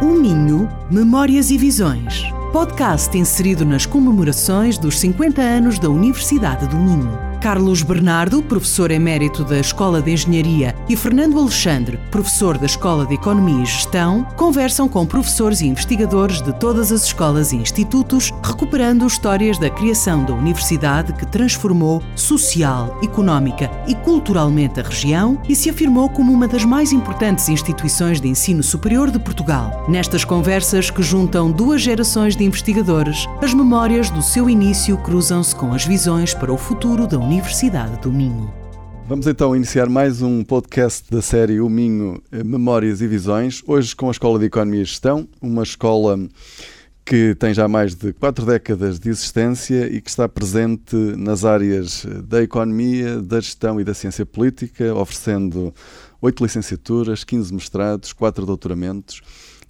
O Minho, Memórias e Visões. Podcast inserido nas comemorações dos 50 anos da Universidade do Minho. Carlos Bernardo, professor emérito da Escola de Engenharia, e Fernando Alexandre, professor da Escola de Economia e Gestão, conversam com professores e investigadores de todas as escolas e institutos, recuperando histórias da criação da universidade que transformou social, económica e culturalmente a região e se afirmou como uma das mais importantes instituições de ensino superior de Portugal. Nestas conversas que juntam duas gerações de investigadores, as memórias do seu início cruzam-se com as visões para o futuro da Universidade do Minho. Vamos então iniciar mais um podcast da série O Minho Memórias e Visões, hoje com a Escola de Economia e Gestão, uma escola que tem já mais de quatro décadas de existência e que está presente nas áreas da economia, da gestão e da ciência política, oferecendo oito licenciaturas, 15 mestrados, quatro doutoramentos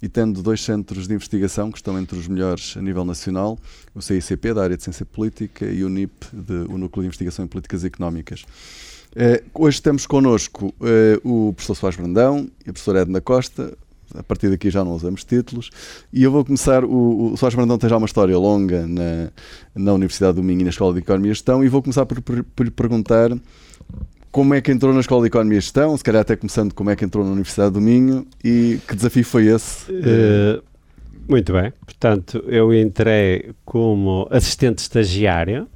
e tendo dois centros de investigação que estão entre os melhores a nível nacional, o CICP, da área de Ciência Política, e o NIP, de, o Núcleo de Investigação em Políticas Económicas. Eh, hoje temos connosco eh, o professor Soares Brandão e a professora Edna Costa, a partir daqui já não usamos títulos. E eu vou começar. O, o Soares Brandão tem já uma história longa na, na Universidade do Minho e na Escola de Economia e Gestão, e vou começar por, por, por lhe perguntar como é que entrou na Escola de Economia e Gestão, se calhar até começando como é que entrou na Universidade do Minho e que desafio foi esse? Uh, muito bem, portanto, eu entrei como assistente estagiário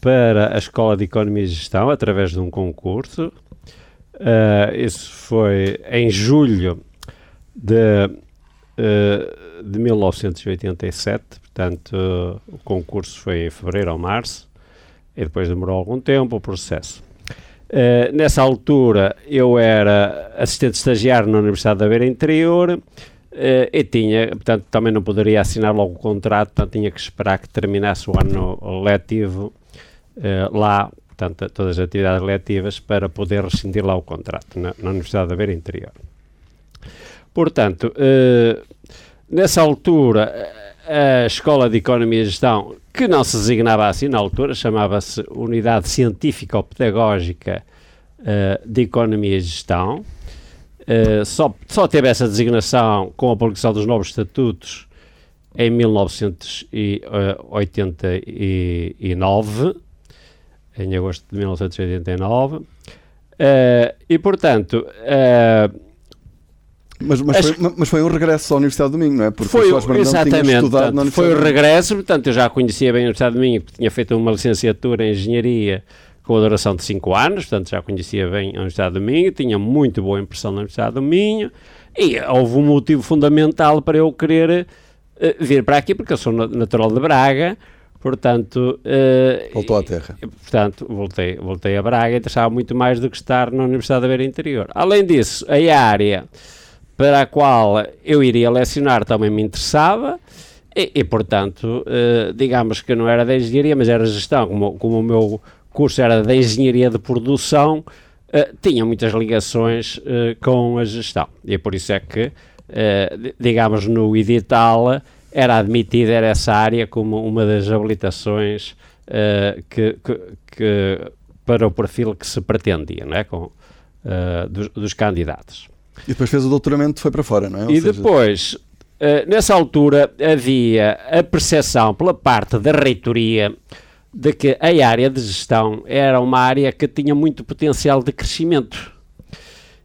para a Escola de Economia e Gestão através de um concurso. Uh, isso foi em julho de, uh, de 1987, portanto, uh, o concurso foi em fevereiro ou março, e depois demorou algum tempo o processo. Uh, nessa altura eu era assistente estagiário na Universidade da Beira Interior uh, e tinha, portanto, também não poderia assinar logo o contrato, portanto, tinha que esperar que terminasse o ano letivo uh, lá, portanto, todas as atividades letivas para poder rescindir lá o contrato na, na Universidade da Beira Interior. Portanto, nessa altura a Escola de Economia e Gestão, que não se designava assim na altura, chamava-se Unidade Científico-Pedagógica uh, de Economia e Gestão. Uh, só, só teve essa designação com a publicação dos novos estatutos em 1989, em agosto de 1989. Uh, eh, e, portanto, mas, mas, foi, mas, foi, um regresso à Universidade do Minho, não é? Porque foi, o exatamente, portanto, foi o regresso, portanto, eu já conhecia bem a Universidade do Minho, porque tinha feito uma licenciatura em Engenharia com a duração de 5 anos, portanto, já conhecia bem a Universidade do Minho, tinha muito boa impressão na Universidade do Minho, e houve um motivo fundamental para eu querer uh, vir para aqui, porque eu sou natural de Braga, portanto... Uh, Voltou à terra. Portanto, voltei, voltei a Braga e interessava muito mais do que estar na Universidade da Beira Interior. Além disso, a área para a qual eu iria lecionar também me interessava e, e portanto, eh, digamos que não era da engenharia, mas era gestão, como, como o meu curso era da engenharia de produção, eh, tinha muitas ligações eh, com a gestão e por isso é que, digamos, no edital era admitida era essa área como uma das habilitações que, que, que, para o perfil que se pretendia, não é? Com, dos, dos candidatos. E depois fez o doutoramento foi para fora, não é? Ou e seja... depois, uh, nessa altura, havia a percepção pela parte da reitoria de que a área de gestão era uma área que tinha muito potencial de crescimento.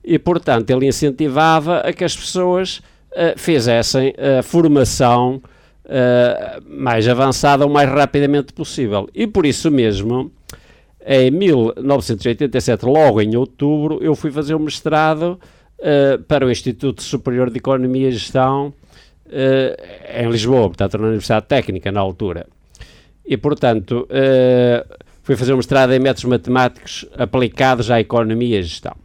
E, portanto, ele incentivava a que as pessoas uh, fizessem a formação uh, mais avançada o mais rapidamente possível. E por isso mesmo, em 1987, logo em outubro, eu fui fazer o mestrado uh, para o Instituto Superior de Economia e Gestão uh, em Lisboa, portanto na Universidade Técnica na altura. E, portanto, uh, fui fazer um mestrado em métodos matemáticos aplicados à economia e gestão.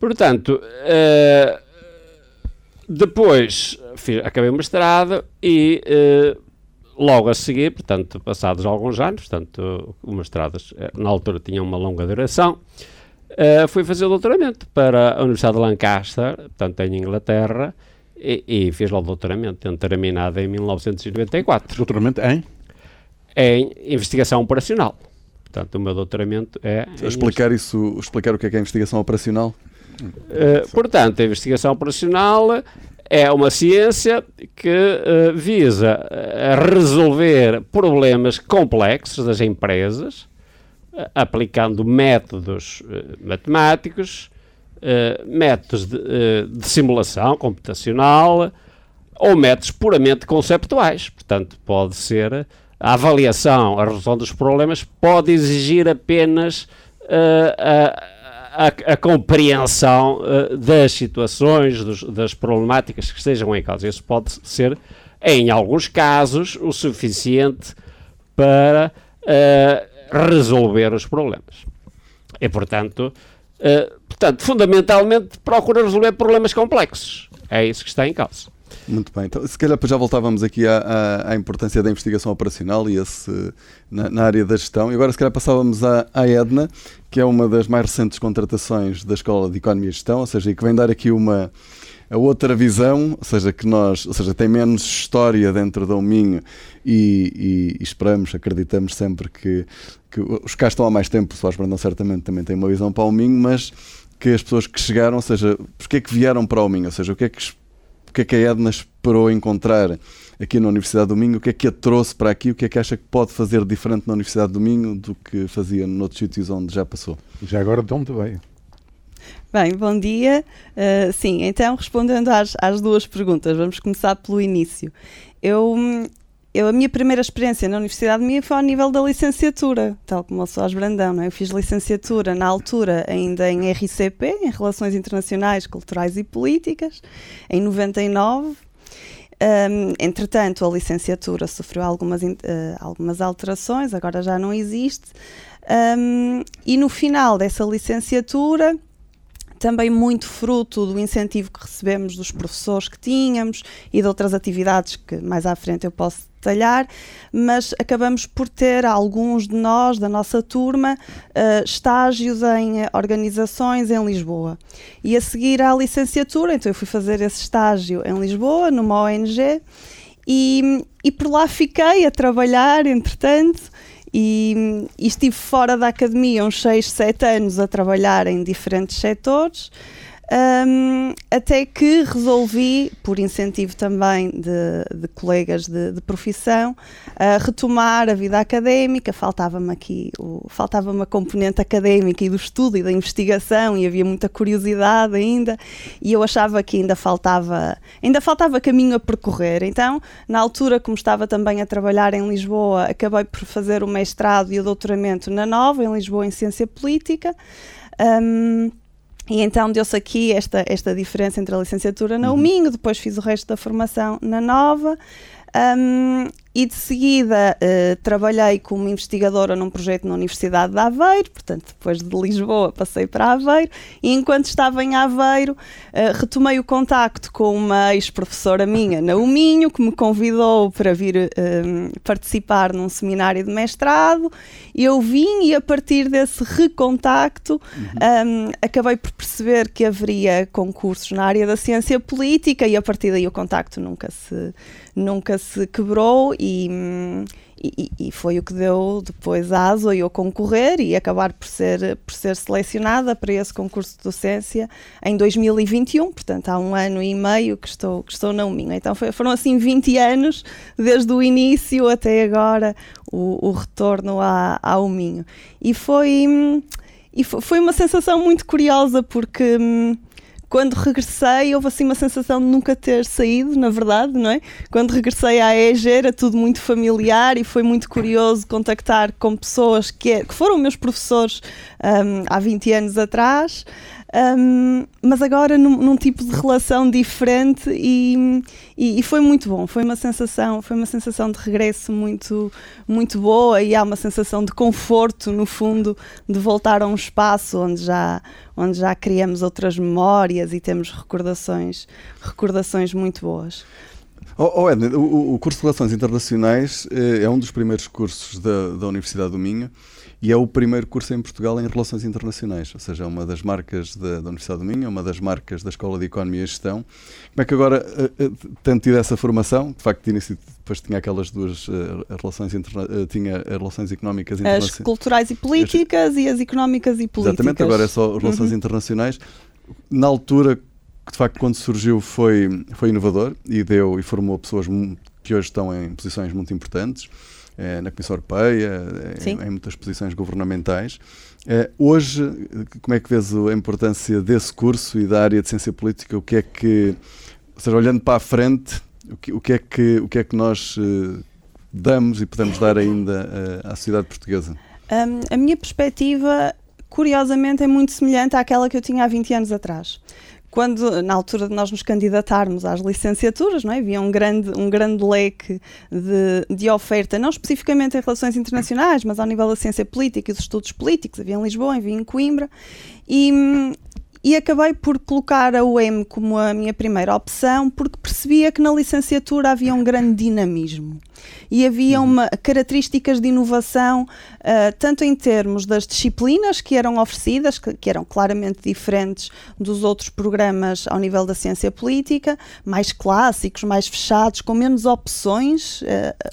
portanto, depois fiz, acabei o mestrado e logo a seguir, portanto, passados alguns anos, portanto, o mestrado na altura tinha uma longa duração, uh, fui fazer o doutoramento para a Universidade de Lancaster, portanto em Inglaterra, e, e fiz lá o doutoramento, tendo terminado em 1994. Doutoramento em? Em investigação operacional. Portanto, o meu doutoramento é. Explicar isso, explicar o que é, que é investigação operacional? Uh, portanto, a investigação operacional é uma ciência que uh, visa resolver problemas complexos das empresas, aplicando métodos matemáticos, métodos de, de, simulação computacional ou métodos puramente conceptuais. Portanto, pode ser a avaliação, a resolução dos problemas pode exigir apenas a a, a compreensão uh, das situações, dos, das problemáticas que estejam em causa. Isso pode ser, em alguns casos, o suficiente para uh, resolver os problemas. E, portanto, uh, portanto, fundamentalmente, procura resolver problemas complexos. É isso que está em causa. Muito bem, então se calhar já voltávamos aqui à, à, à importância da investigação operacional e esse, na, na, área da gestão. E agora se calhar passávamos à, à Edna, que é uma das mais recentes contratações da Escola de Economia e Gestão, ou seja, e que vem dar aqui uma a outra visão, ou seja, que nós, ou seja, tem menos história dentro da Minho e, e, e, esperamos, acreditamos sempre que, que os que cá estão há mais tempo, o Soares Brandão certamente também tem uma visão para o Minho, mas que as pessoas que chegaram, ou seja, porque é que vieram para o Minho, ou seja, o que é que que é que a Edna esperou encontrar aqui na Universidade do Minho? O que é que a trouxe para aqui? O que é que acha que pode fazer diferente na Universidade do Minho do que fazia noutros sítios onde já passou? Já agora de onde veio? Bem, bom dia. Uh, sim, então respondendo às, às duas perguntas, vamos começar pelo início. Eu eu, a minha primeira experiência na Universidade minha foi ao nível da licenciatura, tal como o Soares Brandão. Não é? Eu fiz licenciatura na altura ainda em RCP, em Relações Internacionais, Culturais e Políticas, em 99. Um, entretanto, a licenciatura sofreu algumas, uh, algumas alterações, agora já não existe. Um, e no final dessa licenciatura, também muito fruto do incentivo que recebemos dos professores que tínhamos e de outras atividades que mais à frente eu posso detalhar, mas acabamos por ter alguns de nós, da nossa turma, uh, estágios em organizações em Lisboa. E a seguir à licenciatura, então eu fui fazer esse estágio em Lisboa, numa ONG, e, e por lá fiquei a trabalhar, entretanto, e, e, estive fora da academia uns 6, 7 anos a trabalhar em diferentes setores. Um, até que resolvi, por incentivo também de, de colegas de, de profissão, uh, retomar a vida académica. Faltava-me aqui, faltava-me a componente académica e do estudo e da investigação, e havia muita curiosidade ainda, e eu achava que ainda faltava, ainda faltava caminho a percorrer. Então, na altura, como estava também a trabalhar em Lisboa, acabei por fazer o mestrado e o doutoramento na Nova, em Lisboa, em Ciência Política. Um, e então deu-se aqui esta, esta diferença entre a licenciatura na uhum. UMING, depois fiz o resto da formação na Nova. Um, e de seguida uh, trabalhei como investigadora num projeto na Universidade de Aveiro, portanto, depois de Lisboa passei para Aveiro, e enquanto estava em Aveiro, uh, retomei o contacto com uma ex-professora minha na Uminho, que me convidou para vir uh, participar num seminário de mestrado. Eu vim e a partir desse recontacto uhum. um, acabei por perceber que haveria concursos na área da ciência política e a partir daí o contacto nunca se, nunca se quebrou e, e, e, foi o que deu depois aso a eu concorrer e acabar por ser, por ser selecionada para esse concurso de docência em 2021, portanto há um ano e meio que estou, que estou na UMINHO. Então foi, foram assim 20 anos, desde o início até agora, o, o retorno à, à UMINHO. E foi, e foi uma sensação muito curiosa porque hum, quando regressei, houve assim uma sensação de nunca ter saído, na verdade, não é? Quando regressei à EG era tudo muito familiar e foi muito curioso contactar com pessoas que, é, que foram meus professores um, há 20 anos atrás um, mas agora num, num, tipo de relação diferente e, e, e, foi muito bom. Foi uma sensação, foi uma sensação de regresso muito, muito boa e há uma sensação de conforto no fundo de voltar a um espaço onde já, onde já criamos outras memórias e temos recordações, recordações muito boas. Oh, oh Edna, o, o, curso de Relações Internacionais eh, é um dos primeiros cursos da, da Universidade do Minho e é o primeiro curso em Portugal em Relações Internacionais, ou seja, é uma das marcas da, da Universidade do Minho, é uma das marcas da Escola de Economia e Gestão. Como é que agora, uh, uh, tendo tido essa formação, de facto, depois tinha aquelas duas uh, relações, interna tinha relações económicas internacionais. As culturais e políticas as... e as económicas e políticas. Exatamente, agora é só relações uhum. internacionais. na altura, de facto, quando surgiu, foi, foi inovador e deu e formou pessoas que hoje estão em posições muito importantes. É, na Comissão Europeia, em, em, muitas posições governamentais. É, hoje, como é que vês a importância desse curso e da área de ciência política? O que é que, ou seja, olhando para a frente, o que, o que é que o que é que nós damos e podemos dar ainda à sociedade portuguesa? Um, a minha perspectiva, curiosamente, é muito semelhante àquela que eu tinha há 20 anos atrás quando, na altura de nós nos candidatarmos às licenciaturas, não é? havia um grande, um grande leque de, de oferta, não especificamente em relações internacionais, mas ao nível da ciência política e dos estudos políticos. Havia em Lisboa, havia em Coimbra. E, e acabei por colocar a UEM como a minha primeira opção porque percebia que na licenciatura havia um grande dinamismo e havia uhum. uma, características de inovação, uh, tanto em termos das disciplinas que eram oferecidas, que, que, eram claramente diferentes dos outros programas ao nível da ciência política, mais clássicos, mais fechados, com menos opções. Uh,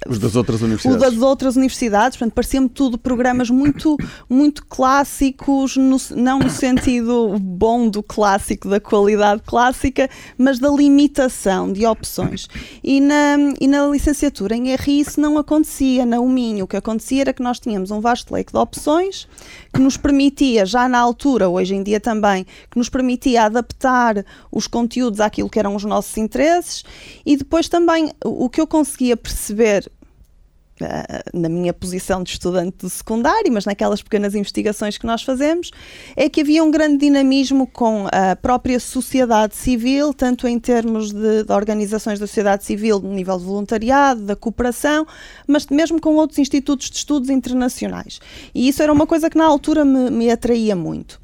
Os das outras universidades. Os das outras universidades, portanto, parecia-me tudo programas muito, muito clássicos, no, não no sentido bom do clássico, da qualidade clássica, mas da limitação de opções. E na, e na licenciatura em RI isso não acontecia, na UMINho. O que acontecia era que nós tínhamos um vasto leque de opções que nos permitia, já na altura, hoje em dia também, que nos permitia adaptar os conteúdos àquilo que eram os nossos interesses e depois também o que eu conseguia perceber na minha posição de estudante do secundário, mas naquelas pequenas investigações que nós fazemos, é que havia um grande dinamismo com a própria sociedade civil, tanto em termos de, de organizações da sociedade civil no nível de voluntariado, da cooperação, mas mesmo com outros institutos de estudos internacionais. E isso era uma coisa que na altura me, me atraía muito.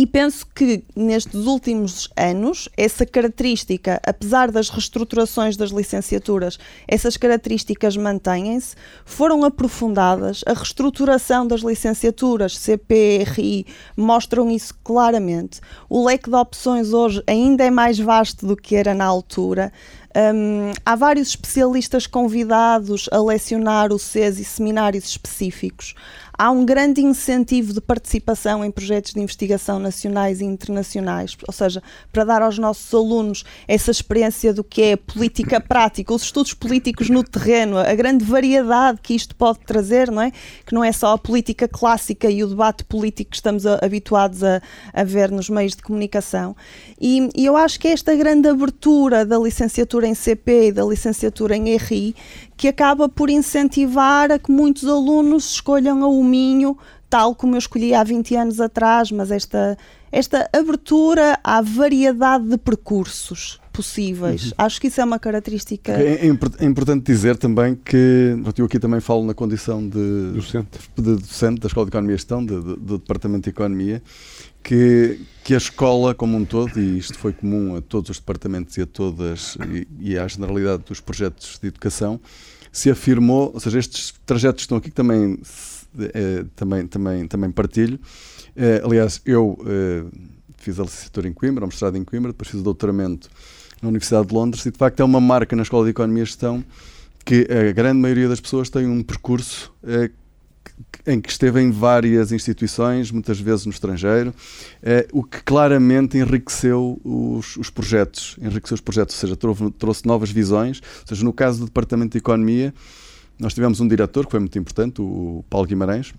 E penso que nestes últimos anos, essa característica, apesar das reestruturações das licenciaturas, essas características mantêm-se, foram aprofundadas. A reestruturação das licenciaturas, CPRI, mostram isso claramente. O leque de opções hoje ainda é mais vasto do que era na altura. Um, há vários especialistas convidados a lecionar o CES e seminários específicos. Há um grande incentivo de participação em projetos de investigação nacionais e internacionais, ou seja, para dar aos nossos alunos essa experiência do que é política prática, os estudos políticos no terreno, a grande variedade que isto pode trazer, não é? Que não é só a política clássica e o debate político que estamos a, habituados a, a, ver nos meios de comunicação. E, e eu acho que esta grande abertura da licenciatura em CP e da licenciatura em RI que acaba por incentivar a que muitos alunos escolham o Minho, tal como eu escolhi há 20 anos atrás, mas esta, esta abertura à variedade de percursos possíveis. Uhum. Acho que isso é uma característica. É, é, é, importante dizer também que eu aqui também falo na condição de docente, de docente da Escola de Economia e Gestão, de, de, do Departamento de Economia, que, que a escola como um todo, e isto foi comum a todos os departamentos e a todas e, e à generalidade dos projetos de educação, se afirmou, ou seja, estes trajetos estão aqui que também, eh, também, também, também partilho. Eh, aliás, eu eh, fiz a licenciatura em Coimbra, a mestrado em Coimbra, depois fiz o doutoramento na Universidade de Londres e de facto é uma marca na Escola de Economia e Gestão que a grande maioria das pessoas tem um percurso em que esteve em várias instituições, muitas vezes no estrangeiro, eh, o que claramente enriqueceu os, os, projetos, enriqueceu os projetos, ou seja, trouxe, trouxe, novas visões. Ou seja, no caso do Departamento de Economia, nós tivemos um diretor que foi muito importante, o Paulo Guimarães,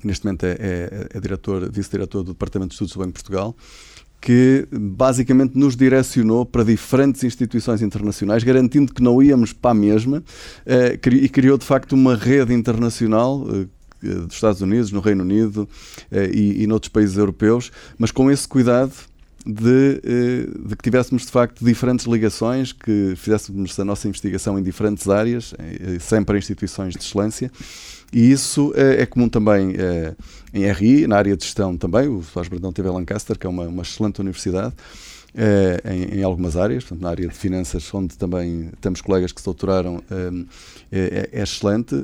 que neste momento é, é, é diretor, vice-diretor do Departamento de Estudos do Banco de Portugal, que basicamente nos direcionou para diferentes instituições internacionais, garantindo que não íamos para a mesma, eh, e criou de facto uma rede internacional eh, dos Estados Unidos, no Reino Unido eh, e, e noutros países europeus, mas com esse cuidado de, de, que tivéssemos de facto diferentes ligações, que fizéssemos a nossa investigação em diferentes áreas, sempre em instituições de excelência. E isso é, comum também em RI, na área de gestão também. O Soares Brandão teve a Lancaster, que é uma, uma excelente universidade. É, em, em, algumas áreas, portanto, na área de finanças, onde também temos colegas que se doutoraram, é, é, é excelente.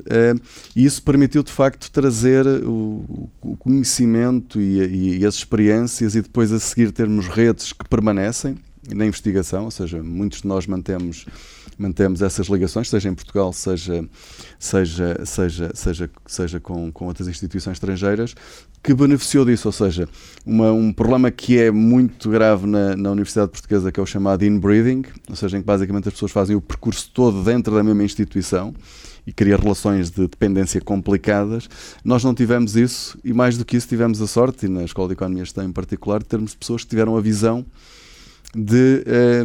e isso permitiu, de facto, trazer o, o conhecimento e, e, as experiências, e depois a seguir termos redes que permanecem na investigação, ou seja, muitos de nós mantemos mantemos essas ligações, seja em Portugal, seja, seja, seja, seja, seja com, com outras instituições estrangeiras, que beneficiou disso, ou seja, uma, um problema que é muito grave na, na Universidade Portuguesa, que é o chamado inbreeding, ou seja, em que basicamente as pessoas fazem o percurso todo dentro da mesma instituição e cria relações de dependência complicadas. Nós não tivemos isso e, mais do que isso, tivemos a sorte, e na Escola de Economia está em particular, de termos pessoas que tiveram a visão de. Eh,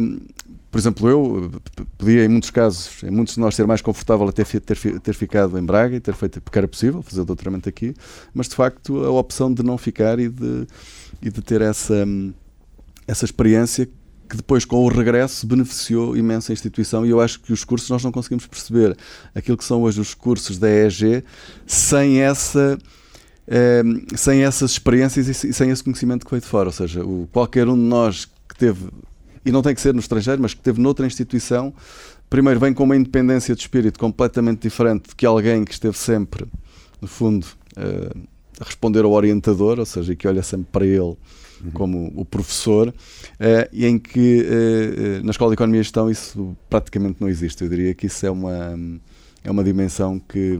por exemplo, eu podia, em muitos casos, em muitos de nós, ser mais confortável a ter, ter, ter ficado em Braga e ter feito, porque era possível fazer o doutoramento aqui, mas de facto a opção de não ficar e de, e de ter essa, essa experiência que depois, com o regresso, beneficiou imenso a instituição. E eu acho que os cursos nós não conseguimos perceber aquilo que são hoje os cursos da EEG sem essa. Eh, sem essas experiências e sem esse conhecimento que veio de fora. Ou seja, o, qualquer um de nós que teve, e não tem que ser no estrangeiro, mas que teve noutra instituição, primeiro vem com uma independência de espírito completamente diferente de que alguém que esteve sempre, no fundo, eh, a responder ao orientador, ou seja, que olha sempre para ele uhum. como o professor, uh, e em que uh, na Escola de Economia e Gestão isso praticamente não existe. Eu diria que isso é uma, é uma dimensão que,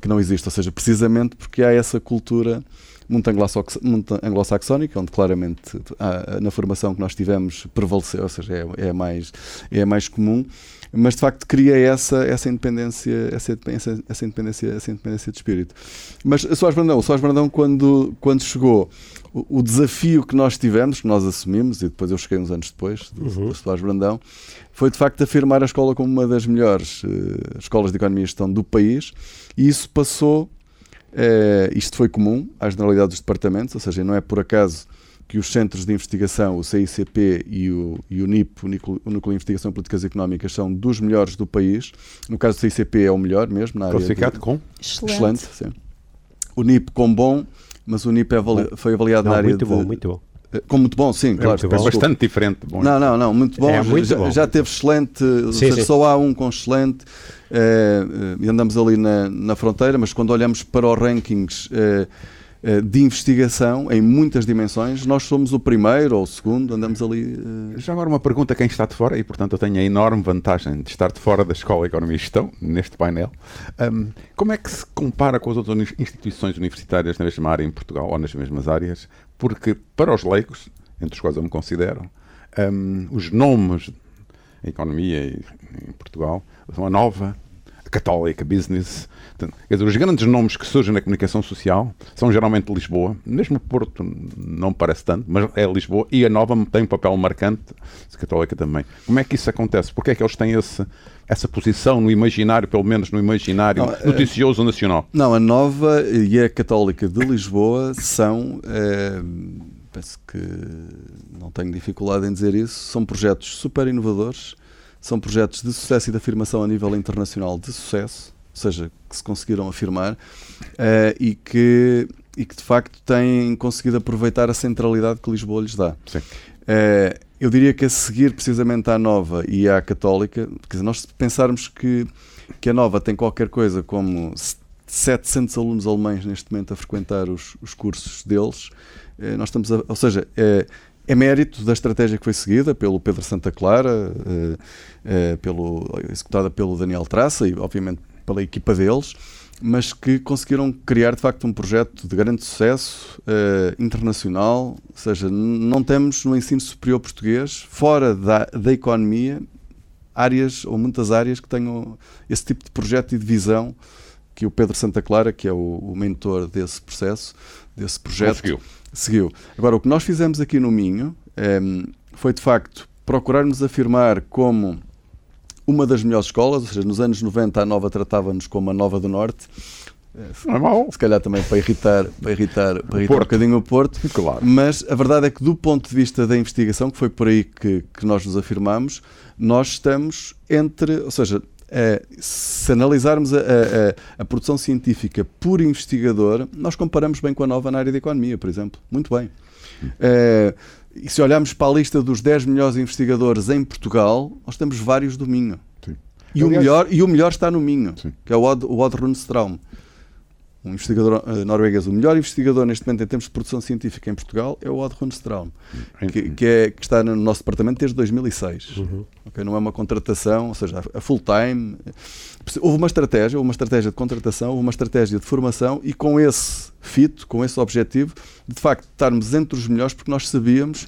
que não existe, ou seja, precisamente porque há essa cultura muito anglo-saxónica, onde claramente na formação que nós tivemos prevaleceu, ou seja, é, é, mais, é mais comum, mas de facto cria essa, essa independência, essa, essa, essa independência, essa independência de espírito. Mas o Soares Brandão, o Soares Brandão quando, quando chegou, o, o, desafio que nós tivemos, que nós assumimos, e depois eu cheguei uns anos depois, do, uhum. do Soares Brandão, foi de facto afirmar a escola como uma das melhores uh, escolas de economia e gestão do país, e isso passou Uh, isto foi comum à generalidade dos departamentos, ou seja, não é por acaso que os centros de investigação, o CICP e o, e o NIP, o Núcleo, o Núcleo de Investigação em Políticas Económicas, são dos melhores do país. No caso do CICP é o melhor mesmo. Na Classificado com? Excelente. Excelente sim. O NIP com bom, mas o NIP é avali foi avaliado não, na área muito de... bom, muito bom. Eh, com muito bom, sim, é claro. Bom. Bastante diferente. Bom. Não, não, não, muito bom. É, muito já, bom. já teve excelente, sim, seja, sim. só há um com excelente. Uh, uh, andamos ali na, na fronteira, mas quando olhamos para os rankings de investigação em muitas dimensões, nós somos o primeiro ou o segundo, andamos ali. Já agora uma pergunta a quem está de fora, e portanto eu tenho a enorme vantagem de estar de fora da Escola de Economia e Gestão, neste painel. Um, como é que se compara com as outras instituições universitárias na mesma área em Portugal ou nas mesmas áreas? Porque para os leigos, entre os quais eu me considero, um, os nomes em economia em Portugal são a nova, a católica, business. Quer dizer, os grandes nomes que surgem na comunicação social são geralmente de Lisboa. Mesmo Porto não parece tanto, mas é Lisboa. E a nova tem um papel marcante, a católica também. Como é que isso acontece? Porque é que eles têm esse, essa posição no imaginário, pelo menos no imaginário não, noticioso nacional? Não, a nova e a católica de Lisboa são. É penso que não tenho dificuldade em dizer isso, são projetos super inovadores, são projetos de sucesso e de afirmação a nível internacional de sucesso, seja, que se conseguiram afirmar uh, e, que, e que de facto têm conseguido aproveitar a centralidade que Lisboa lhes dá. Uh, eu diria que a seguir precisamente à Nova e à Católica, quer dizer, nós pensarmos que, que a Nova tem qualquer coisa como 700 alunos alemães neste momento a frequentar os, os cursos deles, eh, nós estamos a, ou seja, é, é, mérito da estratégia que foi seguida pelo Pedro Santa Clara, é, é, pelo, executada pelo Daniel Traça e, obviamente, pela equipa deles, mas que conseguiram criar de facto um projeto de grande sucesso internacional. Ou seja, não temos no ensino superior português, fora da, da economia, áreas ou muitas áreas que tenham esse tipo de projeto e de visão que o Pedro Santa Clara, que é o, o mentor desse processo, desse projeto, Conseguiu seguiu. Agora, o que nós fizemos aqui no Minho um, foi, de facto, procurarmos afirmar como uma das melhores escolas, ou seja, nos anos 90 a Nova tratava-nos como a Nova do Norte. É mau. Se calhar também para irritar, para irritar, para irritar um bocadinho o Porto. Claro. Mas a verdade é que, do ponto de vista da investigação, que foi por aí que, que nós nos afirmamos, nós estamos entre, ou seja, Uh, se analisarmos a, a, a, produção científica por investigador, nós comparamos bem com a nova na área da economia, por exemplo. Muito bem. Uh, e se olharmos para a lista dos 10 melhores investigadores em Portugal, nós temos vários do Minho. E, Aliás, o melhor, e o melhor está no Minho, Sim. que é o Odd, o Odd Runstraum. Um investigador uh, norueguês, o melhor investigador neste momento em termos de produção científica em Portugal é o Odd Runstraum, que, que, é, que está no nosso departamento desde 2006. Uhum. Okay? Não é uma contratação, ou seja, a full time. Houve uma estratégia, houve uma estratégia de contratação, houve uma estratégia de formação e com esse fito, com esse objetivo, de facto estarmos entre os melhores, porque nós sabíamos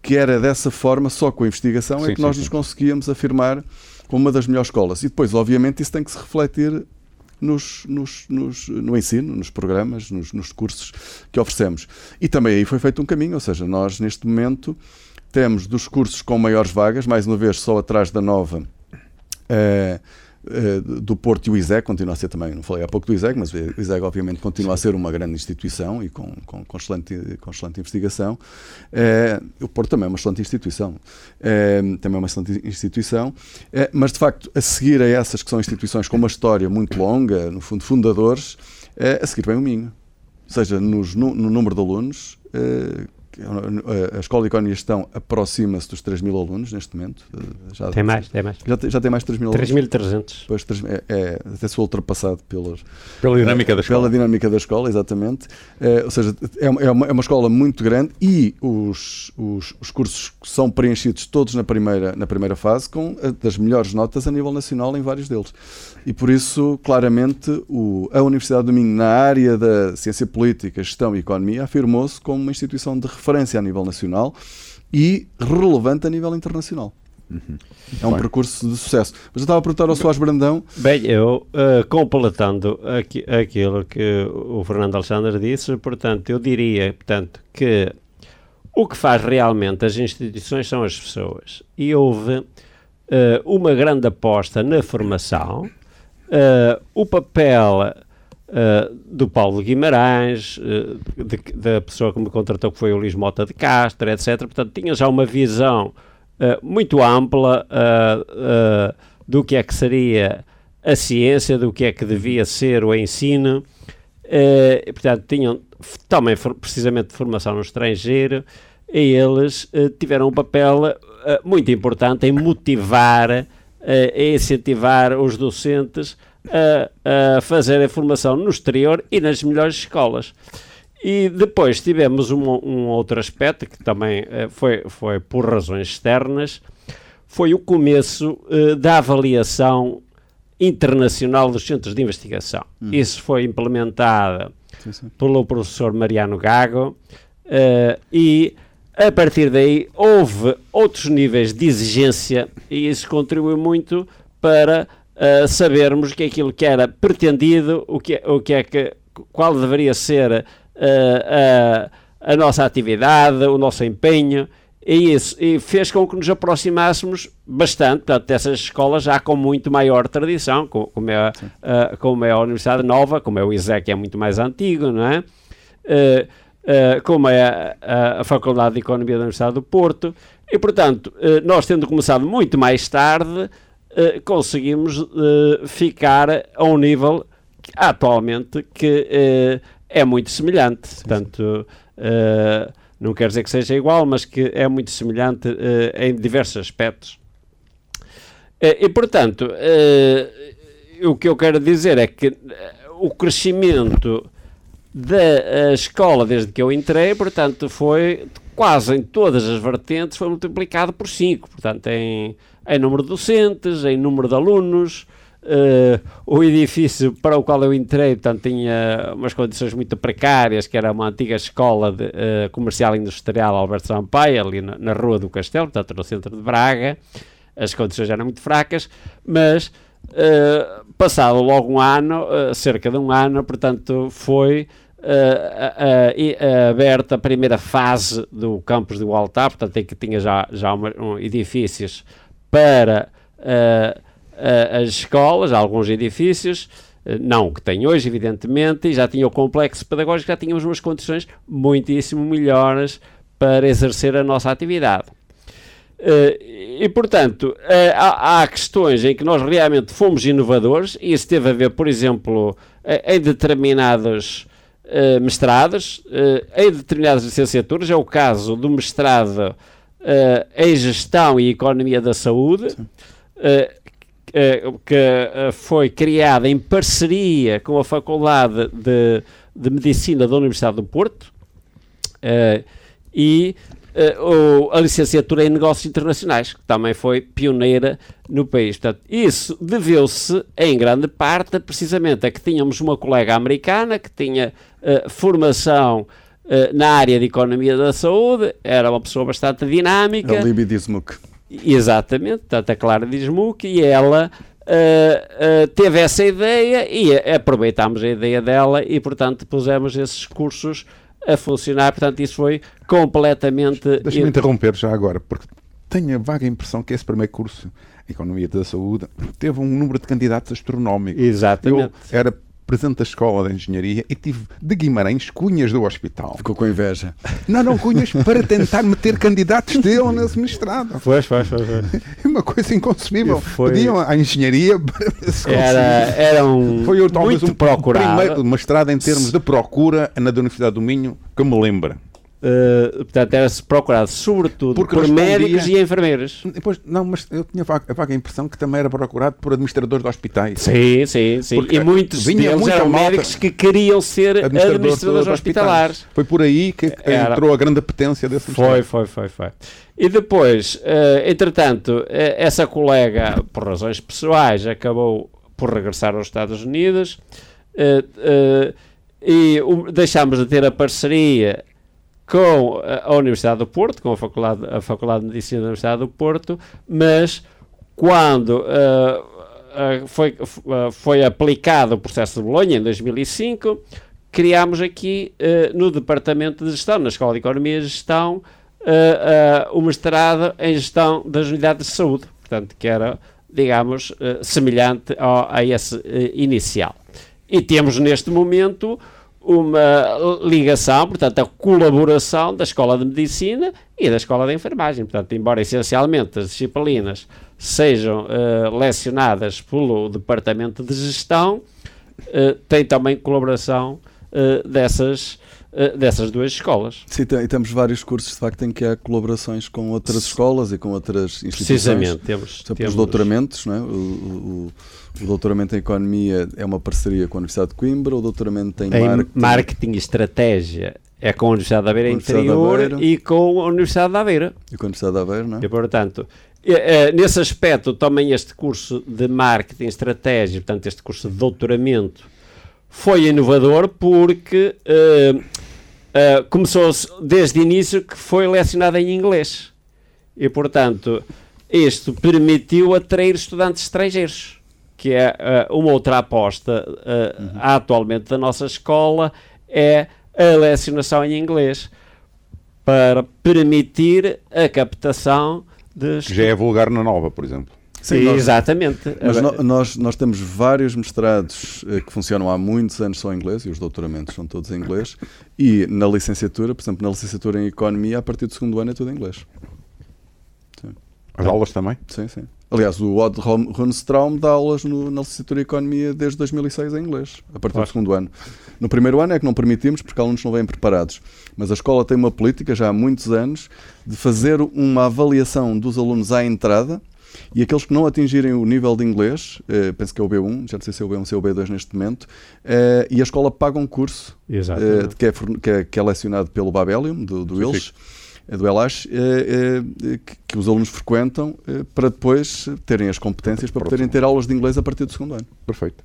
que era dessa forma, só com a investigação, é sim, é que nós sim, nos sim. conseguíamos afirmar como uma das melhores escolas. E depois, obviamente, isso tem que se refletir nos, nos, nos, no ensino, nos programas, nos, nos, cursos que oferecemos. E também aí foi feito um caminho, ou seja, nós neste momento temos dos cursos com maiores vagas, mais uma vez só atrás da nova. Uh, do Porto e o ISEG continua a ser também, não falei há pouco do ISEG, mas o ISEG obviamente continua a ser uma grande instituição e com, com, com, excelente, com excelente investigação. É, o Porto também é uma excelente instituição. É, também é uma excelente instituição. Mas de facto, a seguir a essas que são instituições com uma história muito longa, no fundo, fundadores, a seguir vem o Minho. Seja nos, no, no número de alunos, a Escola de Economia e Gestão aproxima-se dos 3 mil alunos neste momento. Eh, já, tem mais, tem mais. Já, já tem mais de 3 mil 3.300. Pois, é, é, até se ultrapassado pelas, pela dinâmica da escola. Pela dinâmica da escola, exatamente. É, ou seja, é, é, uma, é uma escola muito grande e os, os, os cursos são preenchidos todos na primeira, na primeira fase com das melhores notas a nível nacional em vários deles. E por isso, claramente, o, a Universidade do Minho, na área da ciência política, gestão e economia, afirmou-se como uma instituição de referência a nível nacional e relevante a nível internacional. Uhum. É um Bem. percurso de sucesso. Mas eu estava a perguntar ao Soares Brandão. Bem, eu, uh, completando aqui, aquilo que o Fernando Alexandre disse, portanto, eu diria portanto, que o que faz realmente as instituições são as pessoas. E houve uh, uma grande aposta na formação, uh, o papel Uh, do Paulo Guimarães, uh, de, da pessoa que me contratou, que foi o Luís Mota de Castro, etc. Portanto, tinha já uma visão uh, muito ampla do que é que seria a ciência, do que é que devia ser o ensino. portanto, tinham também precisamente formação no estrangeiro e eles tiveram um papel muito importante em motivar e incentivar os docentes a, a fazer a formação no exterior e nas melhores escolas. E depois tivemos um, um outro aspecto que também uh, foi, foi por razões externas, foi o começo uh, da avaliação internacional dos centros de investigação. Hum. Isso foi implementado sim, sim. pelo professor Mariano Gago uh, e a partir daí houve outros níveis de exigência e isso contribuiu muito para uh, sabermos que aquilo que era pretendido, o que, o que é que, qual deveria ser uh, a, a nossa atividade, o nosso empenho, e isso e fez com que nos aproximássemos bastante. Portanto, dessas escolas já com muito maior tradição, como é, uh, como é a Universidade Nova, como é o ISEC, que é muito mais antigo, não é? Uh, como é a, a, Faculdade de Economia da Universidade do Porto, e portanto, nós tendo começado muito mais tarde, uh, conseguimos uh, ficar a um nível atualmente que uh, é muito semelhante. Sim, Portanto, não quer dizer que seja igual, mas que é muito semelhante em diversos aspectos. e, portanto, o que eu quero dizer é que o crescimento da escola desde que eu entrei, portanto, foi quase em todas as vertentes, foi multiplicado por 5. Portanto, em em número de docentes, em número de alunos. Uh, o edifício para o qual eu entrei portanto, tinha umas condições muito precárias, que era uma antiga escola de, uh, comercial industrial Alberto Sampaio, ali na, na, Rua do Castelo, portanto no centro de Braga. As condições eram muito fracas, mas uh, passado logo um ano, cerca de um ano, portanto, foi aberta a primeira fase do campus do Altar, portanto, em que tinha já, já uma, um, edifícios para uh, uh, as escolas, alguns edifícios, uh, não que tem hoje, evidentemente, e já tinha o complexo pedagógico, já tínhamos umas condições muitíssimo melhores para exercer a nossa atividade. e, portanto, há, questões em que nós realmente fomos inovadores, e isso teve a ver, por exemplo, em determinados mestrados, em determinadas licenciaturas, é o caso do mestrado uh, em gestão e economia da saúde, uh, que foi criada em parceria com a Faculdade de, de Medicina da Universidade do Porto e uh, a licenciatura em Negócios Internacionais, que também foi pioneira no país. Portanto, isso deveu-se, em grande parte, precisamente a que tínhamos uma colega americana que tinha uh, formação uh, na área de economia da saúde, era uma pessoa bastante dinâmica. A Libby Dismuke. Exatamente, portanto, a Clara Dismuke, e ela Uh, uh, teve essa ideia e aproveitámos a ideia dela e, portanto, pusemos esses cursos a funcionar. Portanto, isso foi completamente. Deixa-me interromper já agora, porque tenho a vaga impressão que esse primeiro curso, Economia da Saúde, teve um número de candidatos astronómico. Exatamente. Eu era presidente da Escola de Engenharia e tive de Guimarães cunhas do hospital. Ficou com inveja. Não, não, cunhas para tentar meter candidatos dele nesse mestrado. Pois, pois, pois. É uma coisa inconcebível. Foi... Pediam à engenharia para se era, era um Foi talvez muito um procurado. primeiro mestrado em termos de procura na da Universidade do Minho que me lembra. Uh, portanto, era-se procurado sobretudo Porque por médicos e enfermeiras. Depois, não, mas eu tinha a vaga, impressão que também era procurado por administradores de hospitais. Sim, sim, sim. Porque e muitos deles eram médicos que queriam ser administradores, administradores hospitalares. Foi por aí que era... entrou a grande apetência desse Foi, foi, foi, foi. E depois, uh, entretanto, uh, essa colega, por razões pessoais, acabou por regressar aos Estados Unidos e deixámos de ter a parceria com a Universidade do Porto, com a Faculdade, a Faculdade de Medicina da Universidade do Porto, mas quando uh, uh, foi, uh, foi aplicado o processo de Bolonha, em 2005, criámos aqui no Departamento de Gestão, na Escola de Economia e Gestão, o mestrado em Gestão das Unidades de Saúde, portanto, que era, digamos, semelhante ao, a esse inicial. E temos neste momento uma ligação, portanto, a colaboração da Escola de Medicina e da Escola de Enfermagem. Portanto, embora essencialmente as disciplinas sejam uh, lecionadas pelo Departamento de Gestão, uh, tem também colaboração uh, dessas, dessas duas escolas. Sim, e temos vários cursos, de facto, em que há colaborações com outras escolas e com outras instituições. Precisamente, temos. temos... os doutoramentos, não é? o, o, o doutoramento em Economia é uma parceria com a Universidade de Coimbra, o doutoramento em, em Marketing... Marketing e Estratégia é com a Universidade da Beira Interior e com a Universidade da Beira. E com a Universidade da Beira, não é? E, portanto, é, nesse aspecto, também este curso de Marketing e Estratégia, portanto, este curso de doutoramento, foi inovador porque uh, uh, começou desde o início que foi lecionado em inglês. E, portanto, isto permitiu atrair estudantes estrangeiros que é uh, uma outra aposta uh, uhum. atualmente da nossa escola, é a lecionação em inglês, para permitir a captação de... Que já é vulgar na nova, por exemplo. Sim, nós, Exatamente. Mas no, nós, nós temos vários mestrados uh, que funcionam há muitos anos só em inglês, e os doutoramentos são todos em inglês, e na licenciatura, por exemplo, na licenciatura em Economia, a partir do segundo ano é tudo em inglês. Sim. As aulas também? Sim, sim. Aliás, o Odd Runstraum dá aulas no, na licenciatura de Economia desde 2006 em inglês, a partir claro. do segundo ano. No primeiro ano é que não permitimos porque alunos não vêm preparados. Mas a escola tem uma política já há muitos anos de fazer uma avaliação dos alunos à entrada e aqueles que não atingirem o nível de inglês, eh, penso que é o B1, já não sei se é o B1 ou é o B2 neste momento, eh, e a escola paga um curso eh, que, é, que, é, que, é, lecionado pelo Babelium, do, do do Elash, que os alunos frequentam para depois terem as competências para poderem ter aulas de inglês a partir do segundo ano. Perfeito.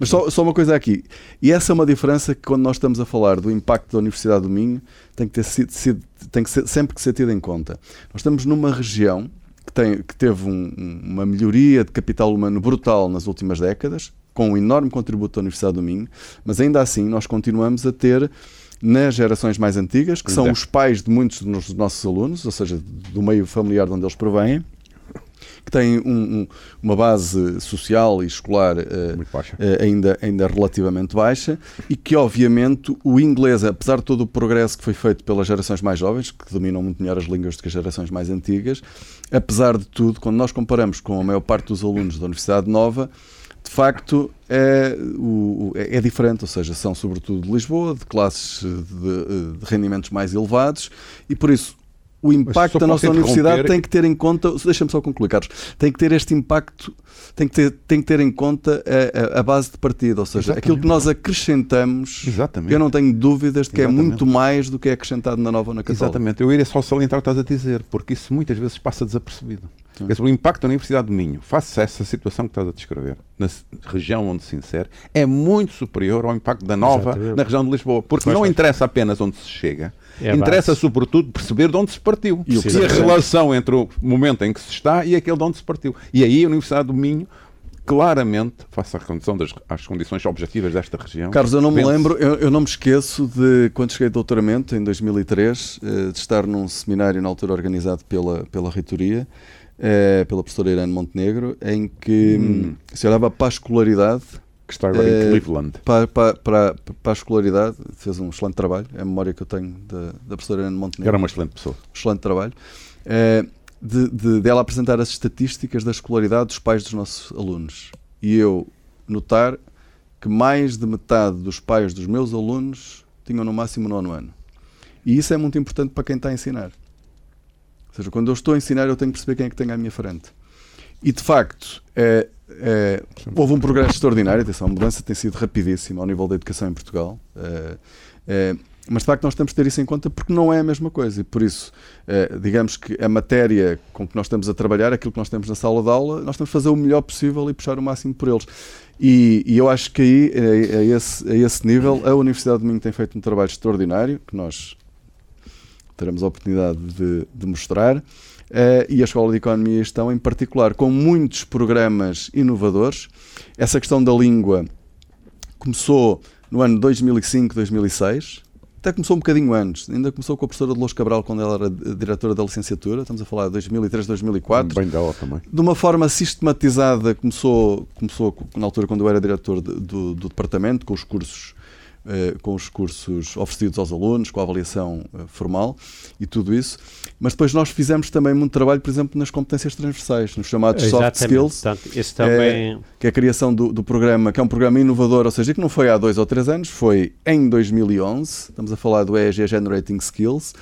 Mas só, só, uma coisa aqui, e essa é uma diferença que quando nós estamos a falar do impacto da Universidade do Minho tem que, ter sido, tem que ser, sempre que ser tido em conta. Nós estamos numa região que, tem, que teve um, uma melhoria de capital humano brutal nas últimas décadas, com um enorme contributo da Universidade do Minho, mas ainda assim nós continuamos a ter nas gerações mais antigas, que são os pais de muitos dos nossos alunos, ou seja, do meio familiar de onde eles provêm, que têm um, um, uma base social e escolar uh, uh, ainda, ainda relativamente baixa e que, obviamente, o inglês, apesar de todo o progresso que foi feito pelas gerações mais jovens, que dominam muito melhor as línguas do que as gerações mais antigas, apesar de tudo, quando nós comparamos com a maior parte dos alunos da Universidade Nova, de facto é, o, é, é, diferente, ou seja, são sobretudo de Lisboa, de classes de, de rendimentos mais elevados, e por isso o impacto da nossa universidade tem que ter em conta, deixa-me só concluir, Carlos, tem que ter este impacto, tem que ter, tem que ter em conta a, a, base de partida, ou seja, Exatamente. aquilo que nós acrescentamos, Exatamente. eu não tenho dúvidas de que Exatamente. é muito mais do que é acrescentado na nova na católica. Exatamente, eu iria só salientar o que estás a dizer, porque isso muitas vezes passa desapercebido. Dizer, o impacto da Universidade do Minho, face a essa situação que estás a descrever, na região onde se insere, é muito superior ao impacto da nova Exatamente. na região de Lisboa. Porque não interessa apenas onde se chega, é interessa base. sobretudo perceber de onde se partiu. E, e a relação entre o momento em que se está e aquele de onde se partiu. E aí a Universidade do Minho claramente, face à condição das às condições objetivas desta região. Carlos, eu não me lembro, eu, eu, não me esqueço de quando cheguei de doutoramento, em 2003, eh, de estar num seminário na altura organizado pela, pela reitoria é, pela professora Irene Montenegro, em que hum. se olhava para a escolaridade. Que está agora em Cleveland. Para, para, para, para, a escolaridade, fez um excelente trabalho. É a memória que eu tenho da, da professora Irene Montenegro. Era uma excelente pessoa. Excelente trabalho. É, de, de, de ela apresentar as estatísticas da escolaridade dos pais dos nossos alunos. E eu notar que mais de metade dos pais dos meus alunos tinham no máximo nono ano. E isso é muito importante para quem está a ensinar. Ou seja, quando eu estou a ensinar, eu tenho que perceber quem é que tem à minha frente. E de facto, é, é, houve um progresso extraordinário. Atenção, a mudança tem sido rapidíssima ao nível da educação em Portugal. É, é, mas de facto, nós temos que ter isso em conta porque não é a mesma coisa. E por isso, é, digamos que a matéria com que nós estamos a trabalhar, aquilo que nós temos na sala de aula, nós temos que fazer o melhor possível e puxar o máximo por eles. E, e eu acho que aí, a, a, esse, a esse nível, a Universidade de Minho tem feito um trabalho extraordinário, que nós teremos a oportunidade de, de mostrar. Uh, e a Escola de Economia e Gestão, em particular, com muitos programas inovadores. Essa questão da língua começou no ano 2005, 2006. Até começou um bocadinho antes. Ainda começou com a professora Dolores Cabral, quando ela era diretora da licenciatura. Estamos a falar de 2003, 2004. Bem dela também. De uma forma sistematizada, começou, começou na altura quando eu era diretor de, do, do departamento, com os cursos eh, com os cursos oferecidos aos alunos, com a avaliação uh, formal e tudo isso. Mas depois nós fizemos também muito trabalho, por exemplo, nas competências transversais, nos chamados Exatamente. soft skills, Portanto, também... é, que é a criação do, do, programa, que é um programa inovador, ou seja, que não foi há dois ou três anos, foi em 2011. Estamos a falar do EEG Generating Skills,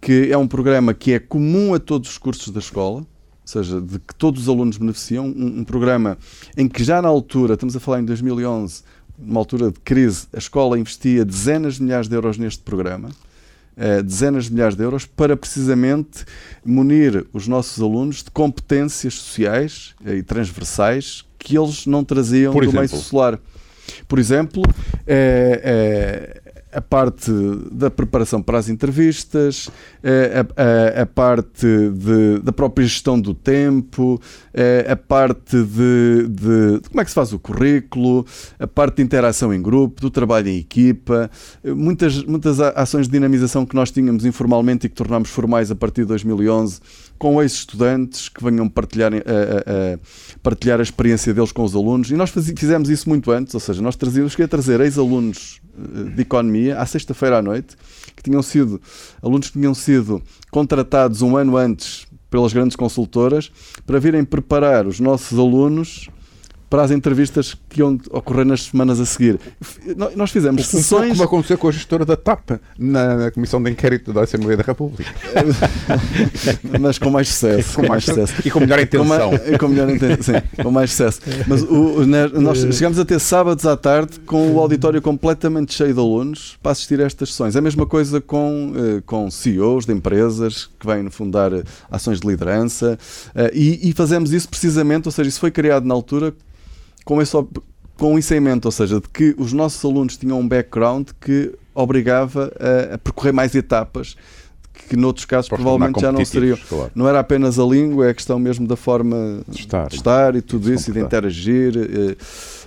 que é um programa que é comum a todos os cursos da escola, ou seja, de que todos os alunos beneficiam, um, um, programa em que já na altura, estamos a falar em 2011, numa altura de crise, a escola investia dezenas de milhares de euros neste programa, uh, dezenas de milhares de euros, para precisamente munir os nossos alunos de competências sociais uh, e transversais que eles não traziam Por do exemplo? meio solar. Por exemplo, é, a parte da preparação para as entrevistas, eh, a, a, a parte de, da própria gestão do tempo, eh, a parte de, de, de, como é que se faz o currículo, a parte de interação em grupo, do trabalho em equipa, eh, muitas, muitas ações de dinamização que nós tínhamos informalmente e que tornámos formais a partir de 2011 com ex-estudantes que venham partilhar a, a, a, partilhar a experiência deles com os alunos. E nós fizemos isso muito antes, ou seja, nós trazíamos, que trazer ex-alunos de economia à sexta-feira à noite, que tinham sido alunos que tinham sido contratados um ano antes pelas grandes consultoras para virem preparar os nossos alunos para as entrevistas que iam ocorrer nas semanas a seguir. Nós fizemos um sessões. Como aconteceu com a gestora da TAP na Comissão de Inquérito da Assembleia da República. Mas com mais sucesso. Com mais sucesso. E com melhor intenção. Com, com melhor intenção. Sim, com mais sucesso. Mas o, nós chegamos a ter sábados à tarde com o auditório completamente cheio de alunos para assistir a estas sessões. É a mesma coisa com, eh, com CEOs de empresas que vêm fundar eh, ações de liderança eh, e, e fazemos isso precisamente, ou seja, isso foi criado na altura com, esse, com isso em mente, ou seja, de que os nossos alunos tinham um background que obrigava a, a percorrer mais etapas que noutros casos provavelmente já não seriam. Claro. Não era apenas a língua, é a questão mesmo da forma de estar, de estar e tudo isso, e de interagir. Eh,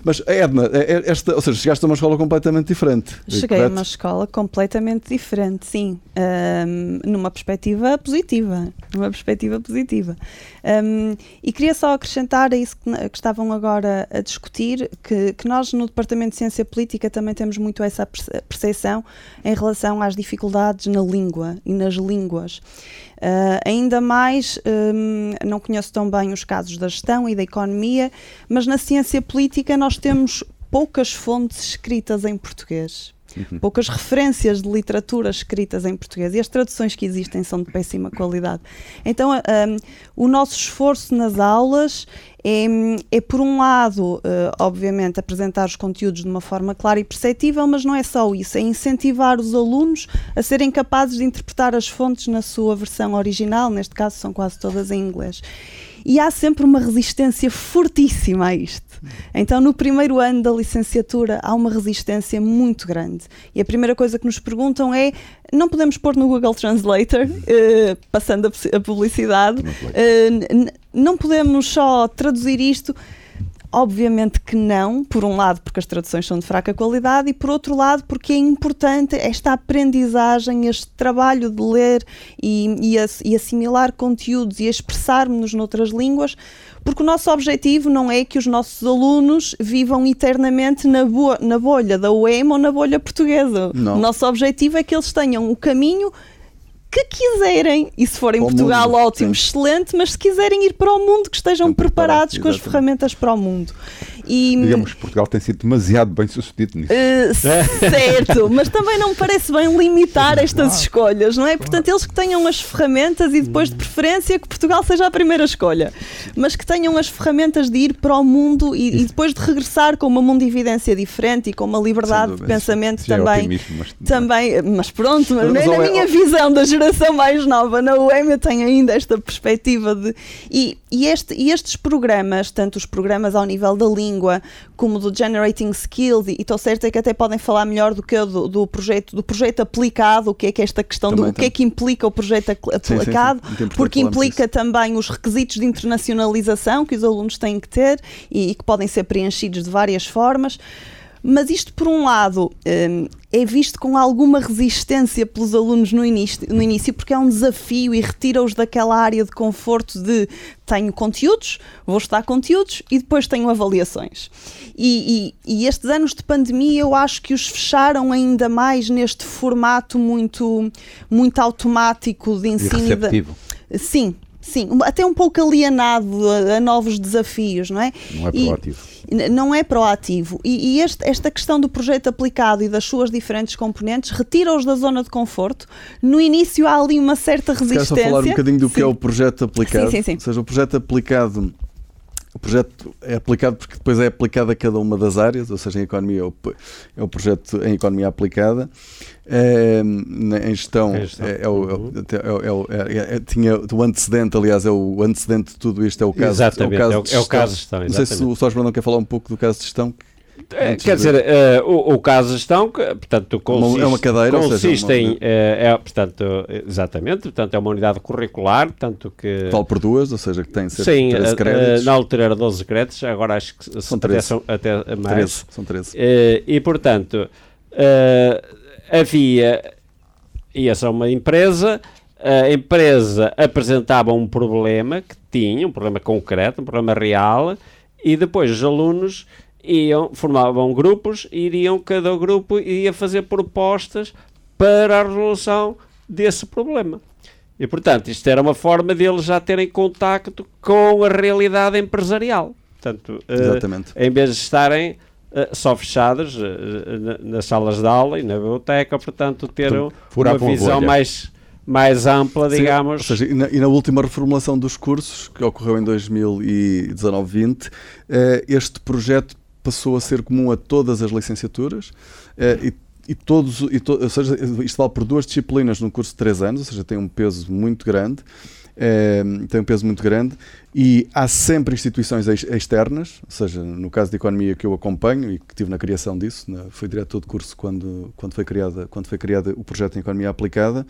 mas, Edna, é, é esta, ou seja, chegaste a uma escola completamente diferente. Cheguei correto? a uma escola completamente diferente, sim. Um, numa perspectiva positiva. Numa perspectiva positiva. Um, e queria só acrescentar a isso que, que estavam agora a discutir, que, que, nós no Departamento de Ciência Política também temos muito essa percepção em relação às dificuldades na língua e nas línguas. Uh, ainda mais, um, não conheço tão bem os casos da gestão e da economia, mas na ciência política nós temos poucas fontes escritas em português. Uhum. poucas referências de literatura escritas em português e as traduções que existem são de péssima qualidade. Então, um, o nosso esforço nas aulas é, é, por um lado, uh, obviamente, apresentar os conteúdos de uma forma clara e perceptível, mas não é só isso, é incentivar os alunos a serem capazes de interpretar as fontes na sua versão original, neste caso são quase todas em inglês. E há sempre uma resistência fortíssima a isto. Então, no primeiro ano da licenciatura, há uma resistência muito grande. E a primeira coisa que nos perguntam é: não podemos pôr no Google Translator, uh, passando a, a publicidade, uh, não podemos só traduzir isto. Obviamente que não, por um lado porque as traduções são de fraca qualidade e por outro lado porque é importante esta aprendizagem, este trabalho de ler e, e, assimilar conteúdos e expressarmos-nos noutras línguas, porque o nosso objetivo não é que os nossos alunos vivam eternamente na, bo na bolha da UEM ou na bolha portuguesa. Não. O nosso objetivo é que eles tenham o caminho que quiserem, e se forem em Portugal, mundo, ótimo, sim. excelente, mas se quiserem ir para o mundo, que estejam preparados com as ferramentas para o mundo. E, Digamos que Portugal tem sido demasiado bem sucedido nisso. Uh, certo, mas também não me parece bem limitar estas escolhas, não é? Portanto, eles que tenham as ferramentas e depois de preferência que Portugal seja a primeira escolha, mas que tenham as ferramentas de ir para o mundo e, e depois de regressar com uma mundividência diferente e com uma liberdade de pensamento é também. mas... também. Mas pronto, mas, mas na é, minha visão da geração mais nova, na UEM eu tenho ainda esta perspectiva de. E, e, este, e estes programas, tanto os programas ao nível da língua, língua, como do Generating Skills, e estou certa que até podem falar melhor do que eu do, do, projeto, do projeto aplicado, o que é que é esta questão também, do o que é que implica o projeto aplicado, sim, sim, sim. porque implica também os requisitos de internacionalização que os alunos têm que ter e, e que podem ser preenchidos de várias formas. Mas isto, por um lado, hum, é visto com alguma resistência pelos alunos no início, no início porque é um desafio e retira-os daquela área de conforto de tenho conteúdos, vou estudar conteúdos e depois tenho avaliações. E, e, e estes anos de pandemia eu acho que os fecharam ainda mais neste formato muito, muito automático de ensino. E receptivo. De... Sim, sim, até um pouco alienado a, a novos desafios, não é? Não é proativo. E, não é proativo. E, e este, esta questão do projeto aplicado e das suas diferentes componentes retira-os da zona de conforto. No início há ali uma certa resistência. Quero só falar um bocadinho do sim. que é o projeto aplicado. Sim, sim, sim. Ou seja, o projeto aplicado o projeto é aplicado porque depois é aplicado a cada uma das áreas, ou seja, em economia é o, é o projeto em economia aplicada. É, em gestão, é, é, o, é, tinha o antecedente, aliás, é o antecedente de tudo isto, é o caso, exatamente, é o caso, de, é o caso de gestão. Não sei se o Sr. não quer falar um pouco do caso de gestão. É, quer dizer, uh, o, o, caso de gestão, portanto, consiste, é uma cadeira, consiste seja, em, uh, é, portanto, exatamente, portanto, é uma unidade curricular, tanto que... Vale por duas, ou seja, que tem cerca Sim, de 13 créditos. Uh, na altura era 12 créditos, agora acho que são 13. Até, são, até mais. 13, são 13. e, portanto, havia, ia ser uma empresa, a empresa apresentava um problema que tinha, um problema concreto, um problema real, e depois os alunos iam, formavam grupos e iriam, cada grupo iria fazer propostas para a resolução desse problema. E, portanto, isto era uma forma deles já terem contacto com a realidade empresarial. Portanto, uh, em vez de estarem uh, só fechados uh, nas salas de aula e na biblioteca, portanto, ter então, uma visão mais, mais ampla, Sim, digamos. Ou seja, e na, e na, última reformulação dos cursos, que ocorreu em 2019-20, este projeto passou a ser comum a todas as licenciaturas eh, e, e todos, e to, ou seja, isto vale por duas disciplinas num curso de três anos, ou seja, tem um peso muito grande. É, tem um peso muito grande e há sempre instituições ex externas, ou seja, no caso de economia que eu acompanho e que estive na criação disso, na, fui diretor de curso quando, quando, foi criada, quando foi criada o projeto em economia aplicada,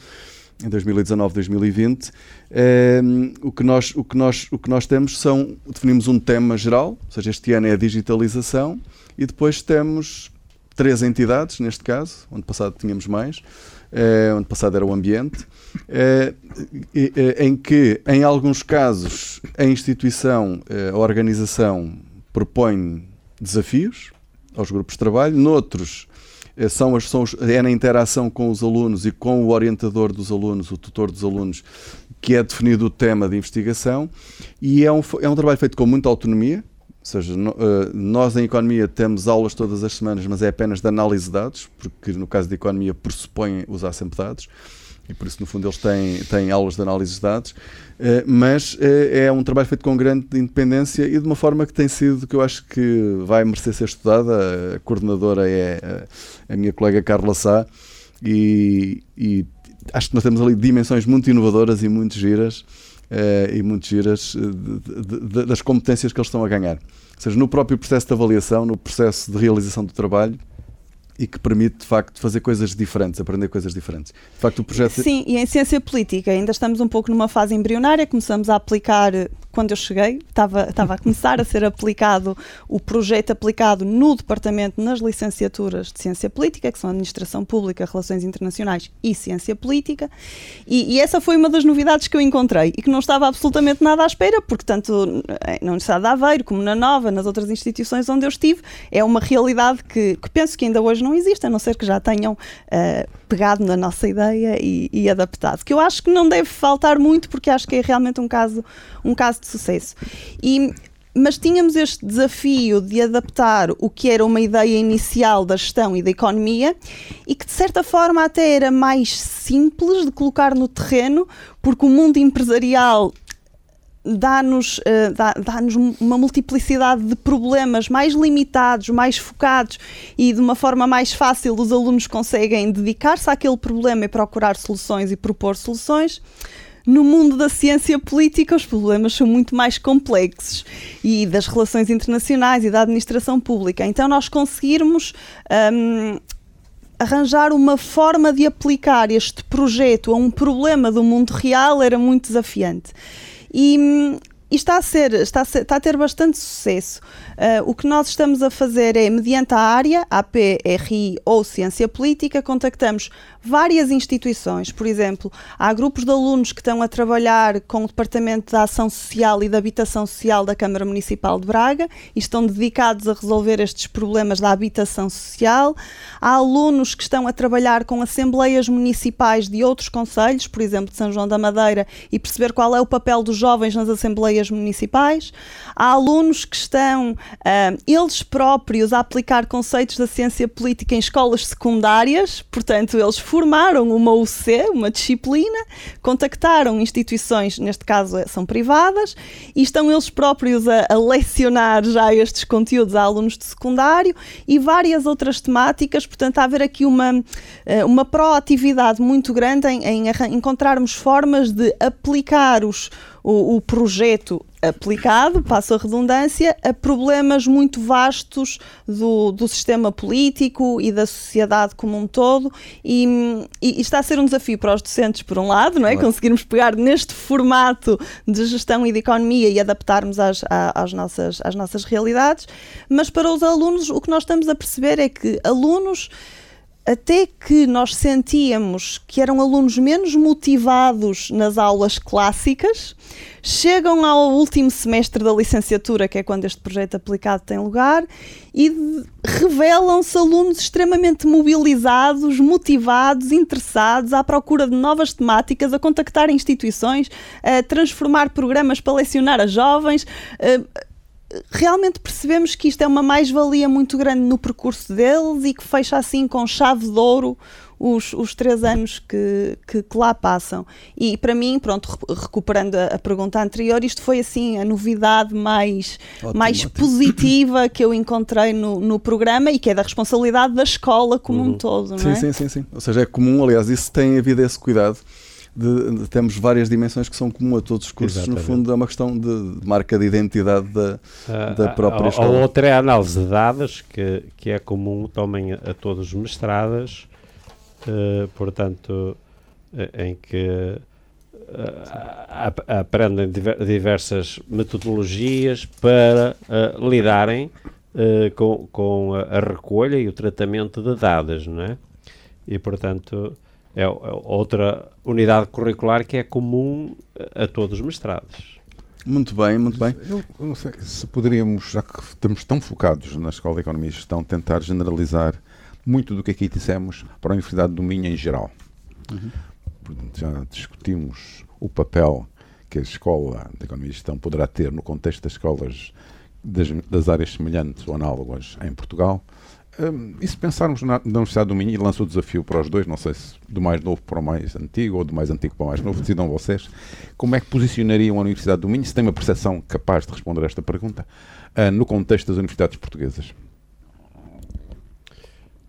em 2019, 2020, é, o, que nós, o, que nós, o que nós temos são, definimos um tema geral, ou seja, este ano é a digitalização, e depois temos três entidades, neste caso, ano passado tínhamos mais, é, ano passado era o ambiente, é, em que, em alguns casos, a instituição, a organização propõe desafios aos grupos de trabalho, noutros eh, são as, são os, é na interação com os alunos e com o orientador dos alunos, o tutor dos alunos, que é definido o tema de investigação e é um, é um trabalho feito com muita autonomia, Ou seja, uh, nós em economia temos aulas todas as semanas, mas é apenas de análise de dados, porque no caso de economia pressupõem usar sempre dados e por isso, no fundo, eles têm, têm aulas de análise de dados, uh, mas uh, é um trabalho feito com grande independência e de uma forma que tem sido, que eu acho que vai merecer ser estudada. A coordenadora é a, a minha colega Carla Sá e, e, acho que nós temos ali dimensões muito inovadoras e muito giras e muito giras de, de, das competências que eles estão a ganhar. Ou seja, no próprio processo de avaliação, no processo de realização do trabalho, e que permite, de facto, fazer coisas diferentes, aprender coisas diferentes. De facto, o projeto... Sim, e em ciência política ainda estamos um pouco numa fase embrionária, começamos a aplicar quando eu cheguei, estava, estava a começar a ser aplicado o projeto aplicado no departamento nas licenciaturas de Ciência Política, que são Administração Pública, Relações Internacionais e Ciência Política, e, e, essa foi uma das novidades que eu encontrei e que não estava absolutamente nada à espera, porque tanto na Universidade de Aveiro como na Nova, nas outras instituições onde eu estive, é uma realidade que, que penso que ainda hoje não existe, a não ser que já tenham uh, pegado na nossa ideia e, e adaptado, que eu acho que não deve faltar muito, porque acho que é realmente um caso, um caso de sucesso. E mas tínhamos este desafio de adaptar o que era uma ideia inicial da gestão e da economia e que de certa forma até era mais simples de colocar no terreno, porque o mundo empresarial dá-nos uh, dá, dá uma multiplicidade de problemas mais limitados, mais focados e de uma forma mais fácil os alunos conseguem dedicar-se àquele problema e procurar soluções e propor soluções no mundo da ciência política os problemas são muito mais complexos e das relações internacionais e da administração pública. Então nós conseguirmos um, arranjar uma forma de aplicar este projeto a um problema do mundo real era muito desafiante. E, hum, e está a ser, está a, ser, está a ter bastante sucesso. Uh, o que nós estamos a fazer é, mediante a área, APRI ou Ciência Política, contactamos várias instituições. Por exemplo, há grupos de alunos que estão a trabalhar com o Departamento da Ação Social e da Habitação Social da Câmara Municipal de Braga e estão dedicados a resolver estes problemas da habitação social. Há alunos que estão a trabalhar com assembleias municipais de outros conselhos, por exemplo, de São João da Madeira, e perceber qual é o papel dos jovens nas assembleias municipais. Há alunos que estão uh, eles próprios a aplicar conceitos da ciência política em escolas secundárias, portanto, eles formaram uma UC, uma disciplina, contactaram instituições, neste caso são privadas, e estão eles próprios a, a lecionar já estes conteúdos a alunos de secundário e várias outras temáticas, portanto, há haver aqui uma, eh, uma proatividade muito grande em, em encontrarmos formas de aplicar os, o, o projeto aplicado, passo a redundância, a problemas muito vastos do, do sistema político e da sociedade como um todo e, e, está a ser um desafio para os docentes por um lado, não é? Claro. Conseguirmos pegar neste formato de gestão e de economia e adaptarmos às, às, nossas, às nossas realidades, mas para os alunos o que nós estamos a perceber é que alunos até que nós sentíamos que eram alunos menos motivados nas aulas clássicas, chegam ao último semestre da licenciatura, que é quando este projeto aplicado tem lugar, e revelam-se alunos extremamente mobilizados, motivados, interessados, à procura de novas temáticas, a contactar instituições, a transformar programas para lecionar a jovens. A realmente percebemos que isto é uma mais-valia muito grande no percurso deles e que fecha assim com chave de ouro os, os três anos que, que, que, lá passam. E para mim, pronto, recuperando a, a, pergunta anterior, isto foi assim a novidade mais, ótimo, mais ótimo. positiva que eu encontrei no, no programa e que é da responsabilidade da escola como uhum. um todo. Sim, é? sim, sim, sim. Ou seja, é comum, aliás, isso tem havido esse cuidado de, de, temos várias dimensões que são comuns a todos os cursos. Exatamente. No fundo, é uma questão de, de marca de identidade da, uh, da própria a, escola. A outra é a análise de dados, que, que é comum também a, todos os mestrados, uh, portanto, em que uh, aprendem diversas metodologias para lidarem com, com a, a recolha e o tratamento de dados, não é? E, portanto, é, é outra unidade curricular que é comum a todos os mestrados. Muito bem, muito bem. Eu, eu, não sei se poderíamos, já que estamos tão focados na Escola de Economia e Gestão, tentar generalizar muito do que aqui dissemos para a Universidade do Minho em geral. Uhum. Já discutimos o papel que a Escola de Economia e Gestão poderá ter no contexto das escolas das, das áreas semelhantes ou análogas em Portugal. Um, e se pensarmos na, na Universidade do Minho, e lanço o desafio para os dois, não sei se do mais novo para o mais antigo ou do mais antigo para o mais novo, decidam vocês, como é que posicionariam a Universidade do Minho, se tem uma percepção capaz de responder a esta pergunta, uh, no contexto das universidades portuguesas?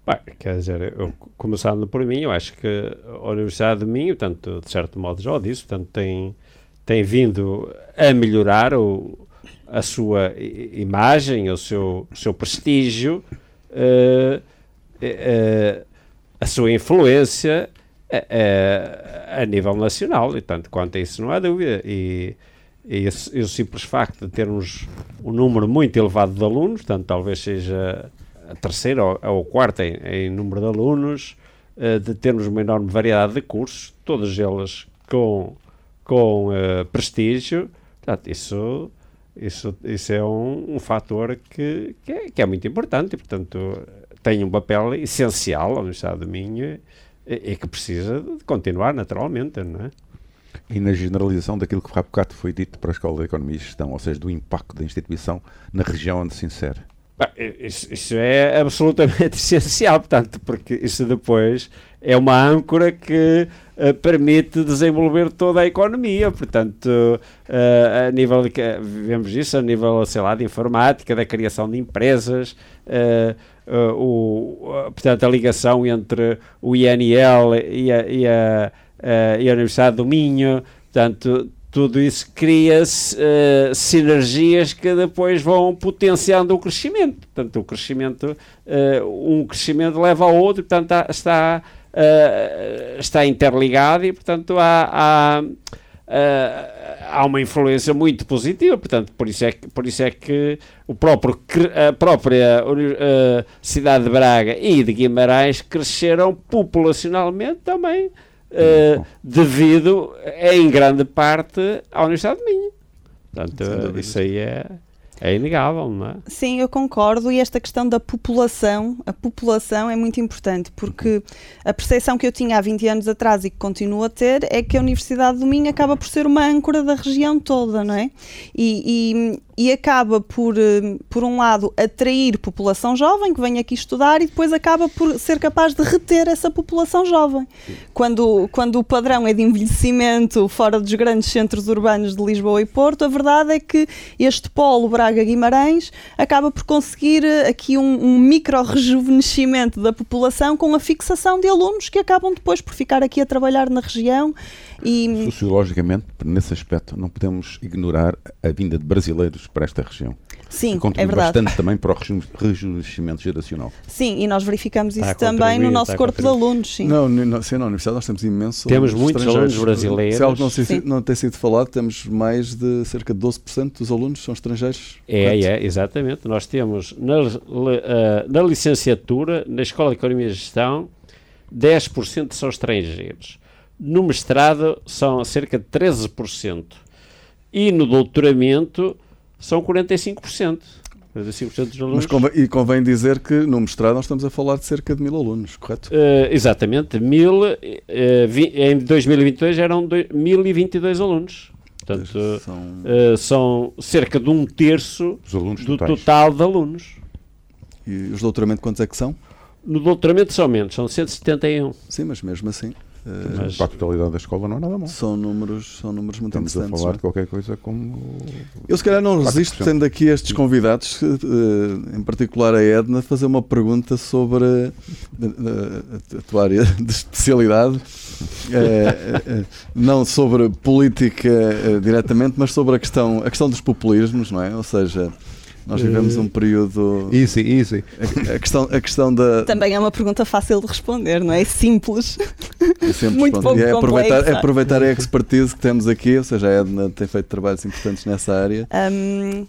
Bem, quer dizer, eu, começando por mim, eu acho que a Universidade do Minho, tanto de certo modo já o disse, portanto, tem, tem vindo a melhorar o, a sua imagem, o seu, o seu prestígio, uh, uh, a sua influência uh, a nível nacional, e tanto quanto a isso não há dúvida. E, e, esse, simples facto de termos um número muito elevado de alunos, portanto, talvez seja a terceira ou, ou quarta em, em, número de alunos, de termos uma enorme variedade de cursos, todos eles com, com prestígio, portanto, isso isso, isso é um, um fator que, que é, que, é, muito importante e, portanto, tem um papel essencial a Universidade do Minho e, e que precisa de continuar naturalmente, não é? E na generalização daquilo que há bocado foi dito para a Escola de Economia e Gestão, ou seja, do impacto da instituição na região onde se insere. Isso, é absolutamente essencial, portanto, porque isso depois é uma âncora que uh, permite desenvolver toda a economia, portanto, uh, a nível de, vemos isso a nível, sei lá, de informática, da criação de empresas, uh, o, portanto, a ligação entre o INL e a, e a, e a Universidade do Minho, portanto, tudo isso cria uh, sinergias que depois vão potenciando o crescimento. Portanto, o crescimento, uh, um crescimento leva ao outro, portanto, há, está, uh, está interligado e, portanto, há, há, há, uma influência muito positiva. Portanto, por isso é que, por isso é que o próprio, a própria cidade de Braga e de Guimarães cresceram populacionalmente também uh, devido em grande parte à Universidade de Minho. Portanto, isso aí é, é inegável, não é? Sim, eu concordo. E esta questão da população, a população é muito importante, porque a percepção que eu tinha há 20 anos atrás e que continuo a ter é que a Universidade do Minho acaba por ser uma âncora da região toda, não é? E, e acaba por, eh, por um lado, atrair população jovem que vem aqui estudar e depois acaba por ser capaz de reter essa população jovem. Quando, quando o padrão é de envelhecimento fora dos grandes centros urbanos de Lisboa e Porto, a verdade é que este polo Braga-Guimarães acaba por conseguir eh, aqui um, um micro-rejuvenescimento da população com a fixação de alunos que acabam depois por ficar aqui a trabalhar na região e... Sociologicamente, nesse aspecto, não podemos ignorar a vinda de brasileiros para esta região. Sim, é verdade. bastante também para o rejuvenescimento geracional. Sim, e nós verificamos isso também no nosso corpo de alunos. Sim. Não, não, sim, na universidade nós temos imenso Temos muitos alunos brasileiros. Se algo não, se, não tem sido falado, temos mais de cerca de 12% dos alunos são estrangeiros. É, correto? é, exatamente. Nós temos na, eh, na licenciatura, na Escola de Economia e Gestão, 10% são estrangeiros. No mestrado são cerca de 13%. E no doutoramento são 45%. 45% dos alunos. Mas convém, e convém dizer que no mestrado nós estamos a falar de cerca de mil alunos, correto? Uh, exatamente. Mil, uh, vi, em 2022 eram 1022 alunos. Portanto, são... Uh, são cerca de um terço do totais. total de alunos. E os doutoramentos quantos é que são? No doutoramento são menos, são 171. Sim, mas mesmo assim. Mas para a totalidade da escola não é nada mal. São números, são números muito Estamos interessantes. a falar de qualquer coisa como. Eu, se calhar, não resisto, tendo aqui estes convidados, eh, em particular a Edna, fazer uma pergunta sobre a, tua área de especialidade. É, não sobre política diretamente, mas sobre a questão, a questão dos populismos, não é? Ou seja, nós vivemos um período. Easy, easy. A, a, questão, a questão da. Também é uma pergunta fácil de responder, não é? Simples. É sempre Muito pouco é aproveitar, é aproveitar a expertise que temos aqui, ou seja, a Edna tem feito trabalhos importantes nessa área. Um,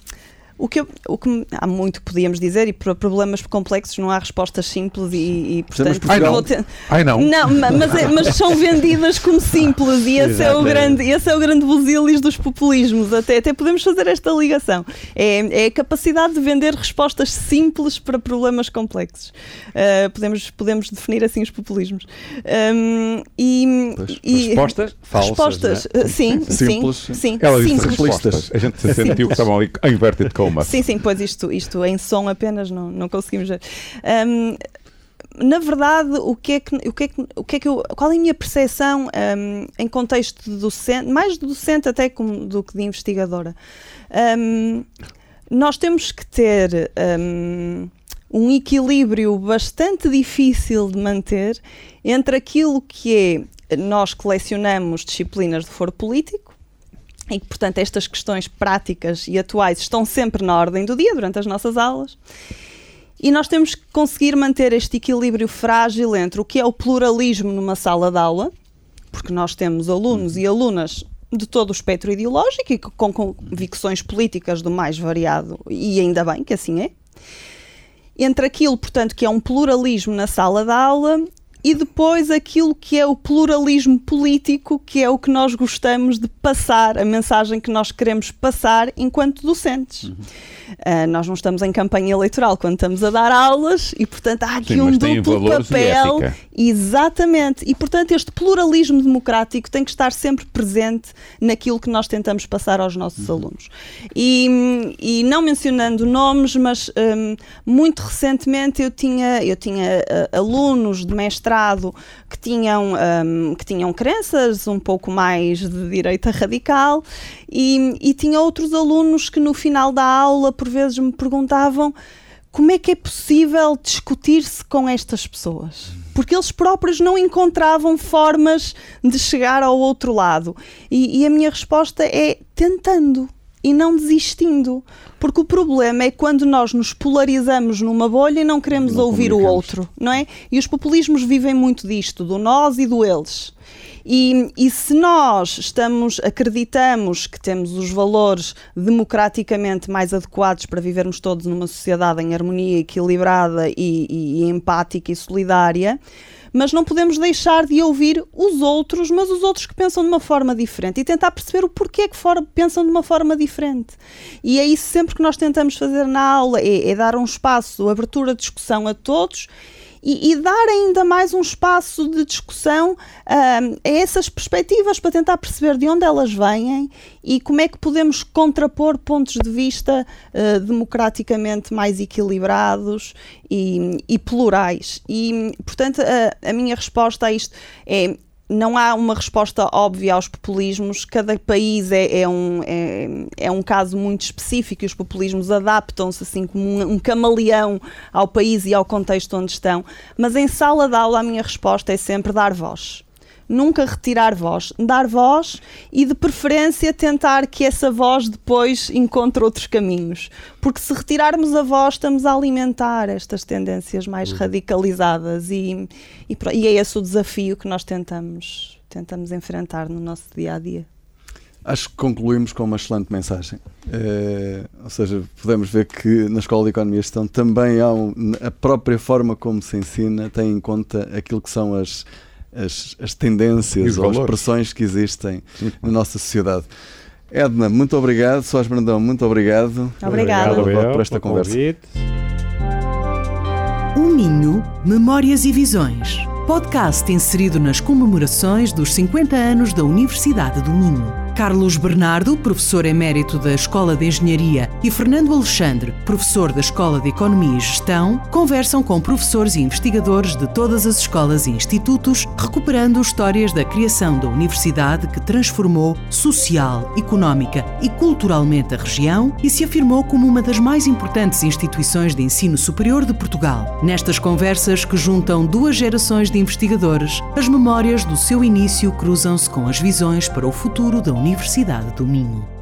o que, eu, o que há muito que podíamos dizer, e para problemas complexos não há respostas simples e, e portanto. Ai não. Ter... Ai, não. não mas, é, mas, são vendidas como simples e esse é, o grande, esse é o grande busilis dos populismos. Até, até podemos fazer esta ligação. É, é a capacidade de vender respostas simples para problemas complexos. Uh, podemos, podemos definir assim os populismos. Um, e, e, respostas falsas. Respostas, é? sim, simples. sim, sim. Ela disse simples. respostas. A gente sentiu que estavam ali a inverter de coma Sim, sim, pois isto, isto em som apenas não, não conseguimos ver. Um, na verdade, o que é que, o que, é que, o que, é que eu, qual é a minha percepção um, em contexto de docente, mais de docente até como, do que de investigadora? Um, nós temos que ter um, um equilíbrio bastante difícil de manter entre aquilo que é nós colecionamos disciplinas de foro político e que, portanto, estas questões práticas e atuais estão sempre na ordem do dia durante as nossas aulas e nós temos que conseguir manter este equilíbrio frágil entre o que é o pluralismo numa sala de aula, porque nós temos alunos e alunas de todo o espectro ideológico e com convicções políticas do mais variado, e ainda bem que assim é. Entre aquilo, portanto, que é um pluralismo na sala de aula e depois aquilo que é o pluralismo político, que é o que nós gostamos de passar, a mensagem que nós queremos passar enquanto docentes. Uhum. Uh, nós não estamos em campanha eleitoral quando estamos a dar aulas e, portanto, há aqui Sim, um duplo papel. Exatamente. E, portanto, este pluralismo democrático tem que estar sempre presente naquilo que nós tentamos passar aos nossos uhum. alunos. E, e, não mencionando nomes, mas um, muito recentemente eu tinha, eu tinha uh, alunos de mestrado que tinham, um, que tinham crenças um pouco mais de direita radical e, e tinha outros alunos que no final da aula por vezes me perguntavam como é que é possível discutir-se com estas pessoas? Porque eles próprios não encontravam formas de chegar ao outro lado. E, e, a minha resposta é tentando e não desistindo. Porque o problema é quando nós nos polarizamos numa bolha e não queremos não ouvir o outro, não é? E os populismos vivem muito disto, do nós e do eles. E, e, se nós estamos, acreditamos que temos os valores democraticamente mais adequados para vivermos todos numa sociedade em harmonia, equilibrada e, e, e empática e solidária, mas não podemos deixar de ouvir os outros, mas os outros que pensam de uma forma diferente e tentar perceber o porquê que for, pensam de uma forma diferente. E é isso sempre que nós tentamos fazer na aula, é, é dar um espaço, abertura discussão a todos e, e, dar ainda mais um espaço de discussão uh, a essas perspectivas para tentar perceber de onde elas vêm e como é que podemos contrapor pontos de vista uh, democraticamente mais equilibrados e, e plurais. E, portanto, a, a minha resposta a isto é não há uma resposta óbvia aos populismos. Cada país é, é um, é, é, um caso muito específico e os populismos adaptam-se assim como um, um, camaleão ao país e ao contexto onde estão. Mas em sala de aula a minha resposta é sempre dar voz nunca retirar voz, dar voz e de preferência tentar que essa voz depois encontre outros caminhos. Porque se retirarmos a voz, estamos a alimentar estas tendências mais uhum. radicalizadas e, e, e, é esse o desafio que nós tentamos, tentamos enfrentar no nosso dia a dia. Acho que concluímos com uma excelente mensagem. É, ou seja, podemos ver que na Escola de Economia e Gestão também há um, a própria forma como se ensina tem em conta aquilo que são as, as, as tendências ou as pressões que existem na nossa sociedade. Edna, muito obrigado. Soares Brandão, muito obrigado. Obrigado, obrigado por esta conversa. Um Minho, Memórias e Visões. Podcast inserido nas comemorações dos 50 anos da Universidade do Minho. Carlos Bernardo, professor emérito da Escola de Engenharia, e Fernando Alexandre, professor da Escola de Economia e Gestão, conversam com professores e investigadores de todas as escolas e institutos, recuperando histórias da criação da universidade que transformou social, económica e culturalmente a região e se afirmou como uma das mais importantes instituições de ensino superior de Portugal. Nestas conversas que juntam duas gerações de investigadores, as memórias do seu início cruzam-se com as visões para o futuro da Universidade do Minho.